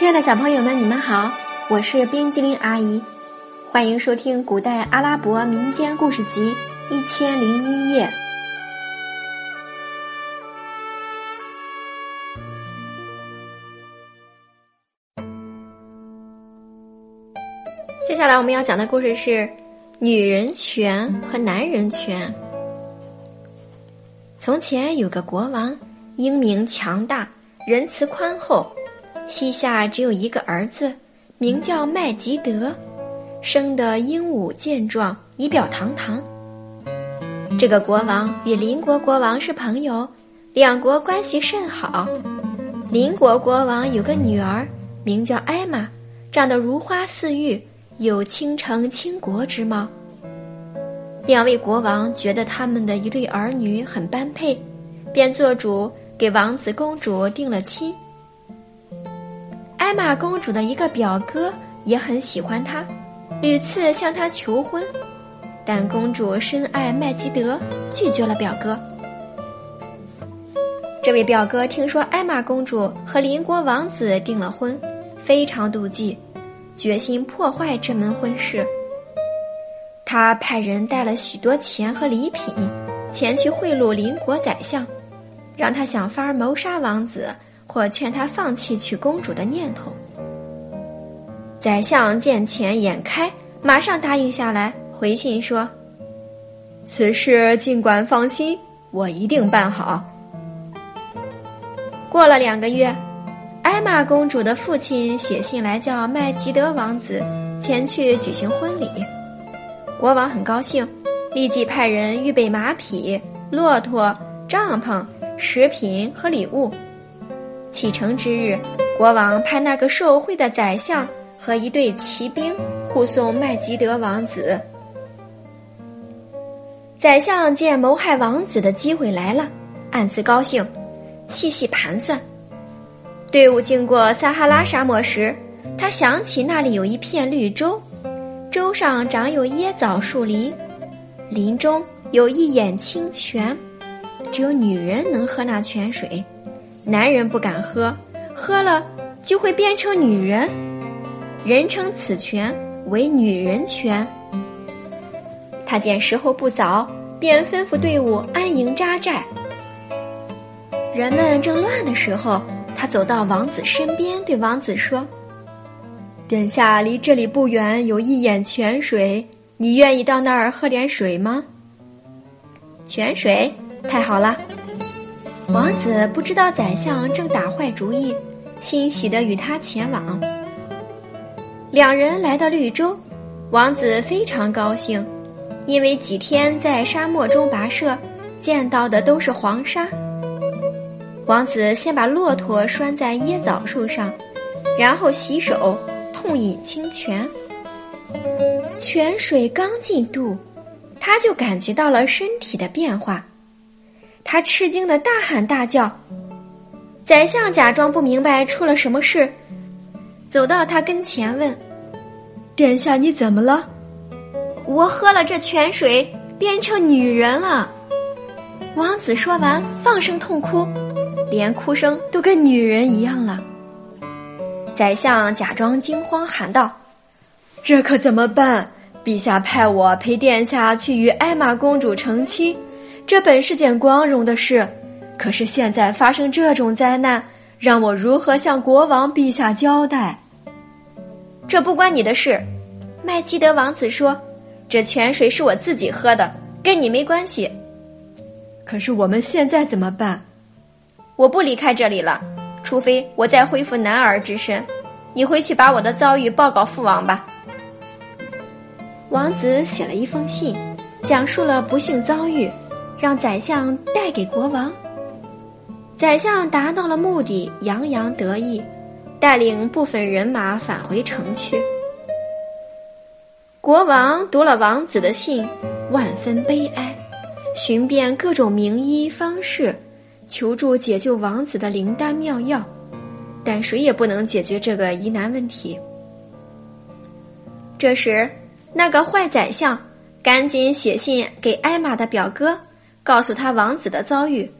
亲爱的小朋友们，你们好，我是冰激凌阿姨，欢迎收听古代阿拉伯民间故事集《一千零一夜》。接下来我们要讲的故事是女人权和男人权。从前有个国王，英明强大，仁慈宽厚。膝下只有一个儿子，名叫麦吉德，生得英武健壮，仪表堂堂。这个国王与邻国国王是朋友，两国关系甚好。邻国国王有个女儿，名叫艾玛，长得如花似玉，有倾城倾国之貌。两位国王觉得他们的一对儿女很般配，便做主给王子公主定了亲。艾玛公主的一个表哥也很喜欢她，屡次向她求婚，但公主深爱麦吉德，拒绝了表哥。这位表哥听说艾玛公主和邻国王子订了婚，非常妒忌，决心破坏这门婚事。他派人带了许多钱和礼品，前去贿赂邻国宰相，让他想法谋杀王子。或劝他放弃娶公主的念头。宰相见钱眼开，马上答应下来，回信说：“此事尽管放心，我一定办好。”过了两个月，艾玛公主的父亲写信来叫麦吉德王子前去举行婚礼。国王很高兴，立即派人预备马匹、骆驼、帐篷、食品和礼物。启程之日，国王派那个受贿的宰相和一队骑兵护送麦吉德王子。宰相见谋害王子的机会来了，暗自高兴，细细盘算。队伍经过撒哈拉沙漠时，他想起那里有一片绿洲，洲上长有椰枣树林，林中有一眼清泉，只有女人能喝那泉水。男人不敢喝，喝了就会变成女人。人称此泉为女人泉。他见时候不早，便吩咐队伍安营扎寨。人们正乱的时候，他走到王子身边，对王子说：“殿下离这里不远有一眼泉水，你愿意到那儿喝点水吗？”泉水，太好了。王子不知道宰相正打坏主意，欣喜的与他前往。两人来到绿洲，王子非常高兴，因为几天在沙漠中跋涉，见到的都是黄沙。王子先把骆驼拴在椰枣树上，然后洗手，痛饮清泉。泉水刚进肚，他就感觉到了身体的变化。他吃惊的大喊大叫，宰相假装不明白出了什么事，走到他跟前问：“殿下，你怎么了？”“我喝了这泉水，变成女人了。”王子说完，放声痛哭，连哭声都跟女人一样了。宰相假装惊慌，喊道：“这可怎么办？陛下派我陪殿下去与艾玛公主成亲。”这本是件光荣的事，可是现在发生这种灾难，让我如何向国王陛下交代？这不关你的事，麦基德王子说：“这泉水是我自己喝的，跟你没关系。”可是我们现在怎么办？我不离开这里了，除非我再恢复男儿之身。你回去把我的遭遇报告父王吧。王子写了一封信，讲述了不幸遭遇。让宰相带给国王。宰相达到了目的，洋洋得意，带领部分人马返回城去。国王读了王子的信，万分悲哀，寻遍各种名医方士，求助解救王子的灵丹妙药，但谁也不能解决这个疑难问题。这时，那个坏宰相赶紧写信给艾玛的表哥。告诉他王子的遭遇，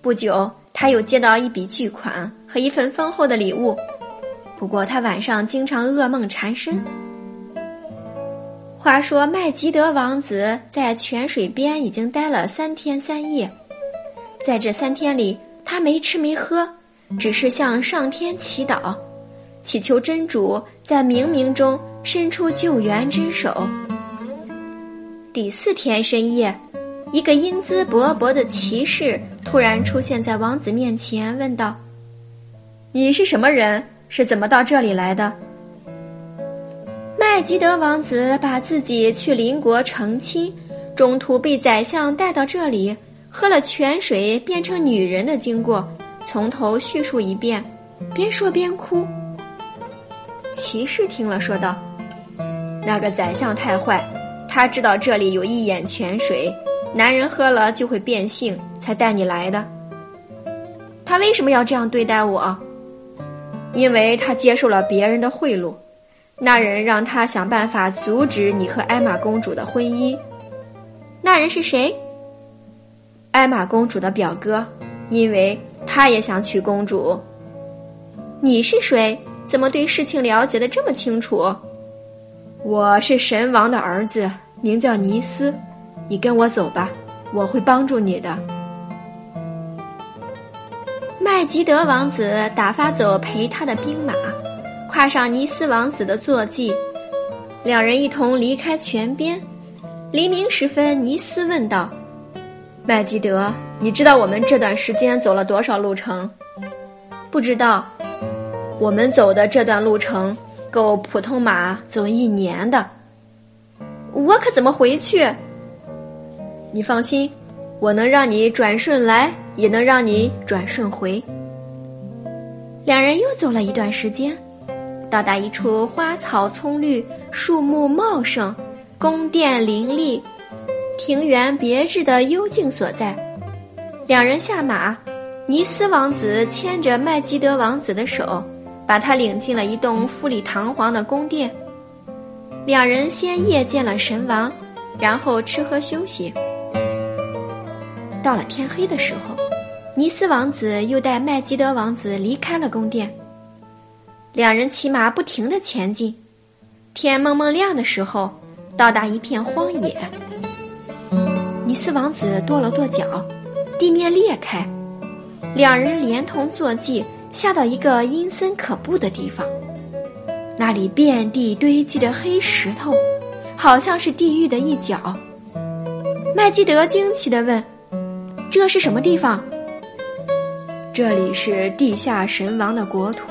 不久他又接到一笔巨款和一份丰厚的礼物，不过他晚上经常噩梦缠身。话说麦吉德王子在泉水边已经待了三天三夜，在这三天里，他没吃没喝，只是向上天祈祷，祈求真主在冥冥中伸出救援之手。第四天深夜，一个英姿勃勃的骑士突然出现在王子面前，问道：“你是什么人？是怎么到这里来的？”麦吉德王子把自己去邻国成亲，中途被宰相带到这里，喝了泉水变成女人的经过，从头叙述一遍，边说边哭。骑士听了，说道：“那个宰相太坏。”他知道这里有一眼泉水，男人喝了就会变性，才带你来的。他为什么要这样对待我？因为他接受了别人的贿赂，那人让他想办法阻止你和艾玛公主的婚姻。那人是谁？艾玛公主的表哥，因为他也想娶公主。你是谁？怎么对事情了解的这么清楚？我是神王的儿子，名叫尼斯。你跟我走吧，我会帮助你的。麦吉德王子打发走陪他的兵马，跨上尼斯王子的坐骑，两人一同离开泉边。黎明时分，尼斯问道：“麦吉德，你知道我们这段时间走了多少路程？”“不知道。”“我们走的这段路程。”够普通马走一年的，我可怎么回去？你放心，我能让你转瞬来，也能让你转瞬回。两人又走了一段时间，到达一处花草葱绿、树木茂盛、宫殿林立、庭园别致的幽静所在。两人下马，尼斯王子牵着麦基德王子的手。把他领进了一栋富丽堂皇的宫殿。两人先谒见了神王，然后吃喝休息。到了天黑的时候，尼斯王子又带麦基德王子离开了宫殿。两人骑马不停的前进。天蒙蒙亮的时候，到达一片荒野。尼斯王子跺了跺脚，地面裂开，两人连同坐骑。下到一个阴森可怖的地方，那里遍地堆积着黑石头，好像是地狱的一角。麦基德惊奇地问：“这是什么地方？”“这里是地下神王的国土，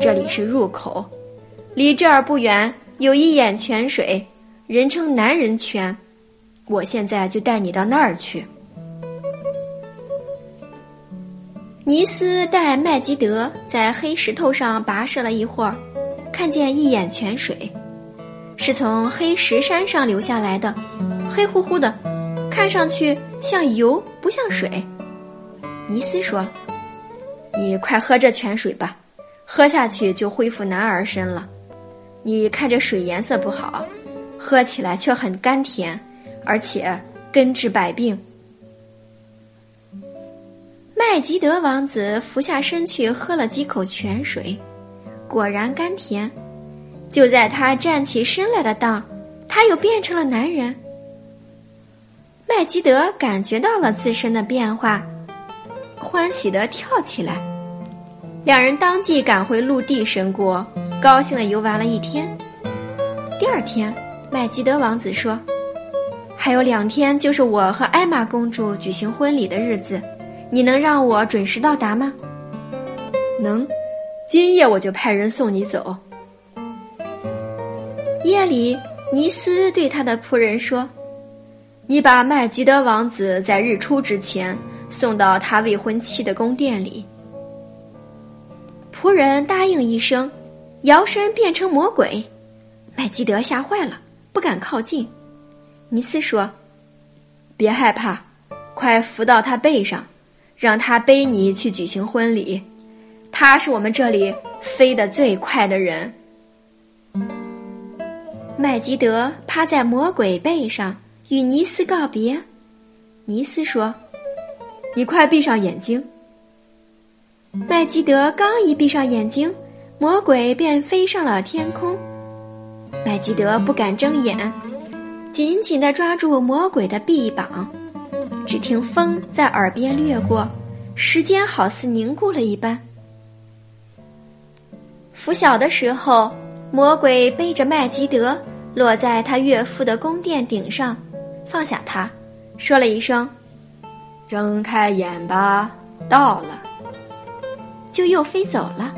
这里是入口，离这儿不远有一眼泉水，人称男人泉。我现在就带你到那儿去。”尼斯带麦吉德在黑石头上跋涉了一会儿，看见一眼泉水，是从黑石山上流下来的，黑乎乎的，看上去像油不像水。尼斯说：“你快喝这泉水吧，喝下去就恢复男儿身了。你看这水颜色不好，喝起来却很甘甜，而且根治百病。”麦吉德王子俯下身去喝了几口泉水，果然甘甜。就在他站起身来的当，他又变成了男人。麦吉德感觉到了自身的变化，欢喜的跳起来。两人当即赶回陆地神国，高兴的游玩了一天。第二天，麦吉德王子说：“还有两天就是我和艾玛公主举行婚礼的日子。”你能让我准时到达吗？能，今夜我就派人送你走。夜里，尼斯对他的仆人说：“你把麦吉德王子在日出之前送到他未婚妻的宫殿里。”仆人答应一声，摇身变成魔鬼。麦吉德吓坏了，不敢靠近。尼斯说：“别害怕，快扶到他背上。”让他背你去举行婚礼，他是我们这里飞得最快的人。麦吉德趴在魔鬼背上与尼斯告别，尼斯说：“你快闭上眼睛。”麦吉德刚一闭上眼睛，魔鬼便飞上了天空。麦基德不敢睁眼，紧紧地抓住魔鬼的臂膀。只听风在耳边掠过，时间好似凝固了一般。拂晓的时候，魔鬼背着麦基德落在他岳父的宫殿顶上，放下他，说了一声：“睁开眼吧，到了。”就又飞走了。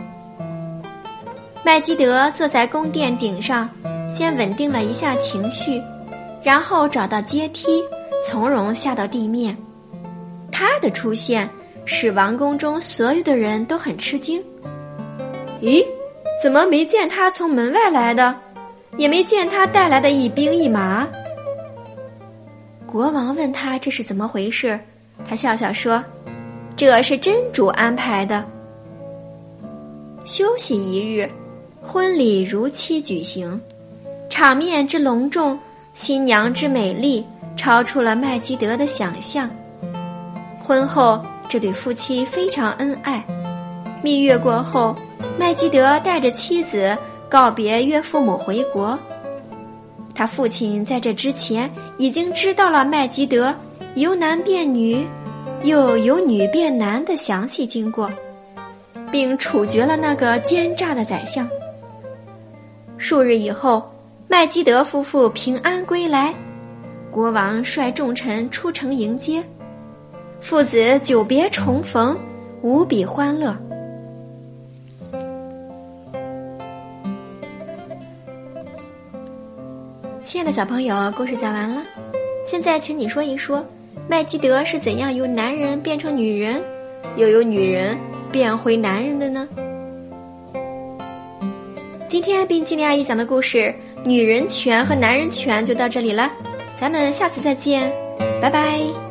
麦基德坐在宫殿顶上。先稳定了一下情绪，然后找到阶梯，从容下到地面。他的出现使王宫中所有的人都很吃惊。咦，怎么没见他从门外来的，也没见他带来的一兵一马？国王问他这是怎么回事，他笑笑说：“这是真主安排的。”休息一日，婚礼如期举行。场面之隆重，新娘之美丽，超出了麦基德的想象。婚后，这对夫妻非常恩爱。蜜月过后，麦基德带着妻子告别岳父母回国。他父亲在这之前已经知道了麦基德由男变女，又由女变男的详细经过，并处决了那个奸诈的宰相。数日以后。麦基德夫妇平安归来，国王率众臣出城迎接，父子久别重逢，无比欢乐。亲爱的小朋友，故事讲完了，现在请你说一说，麦基德是怎样由男人变成女人，又由女人变回男人的呢？今天冰激凌阿姨讲的故事。女人权和男人权就到这里了，咱们下次再见，拜拜。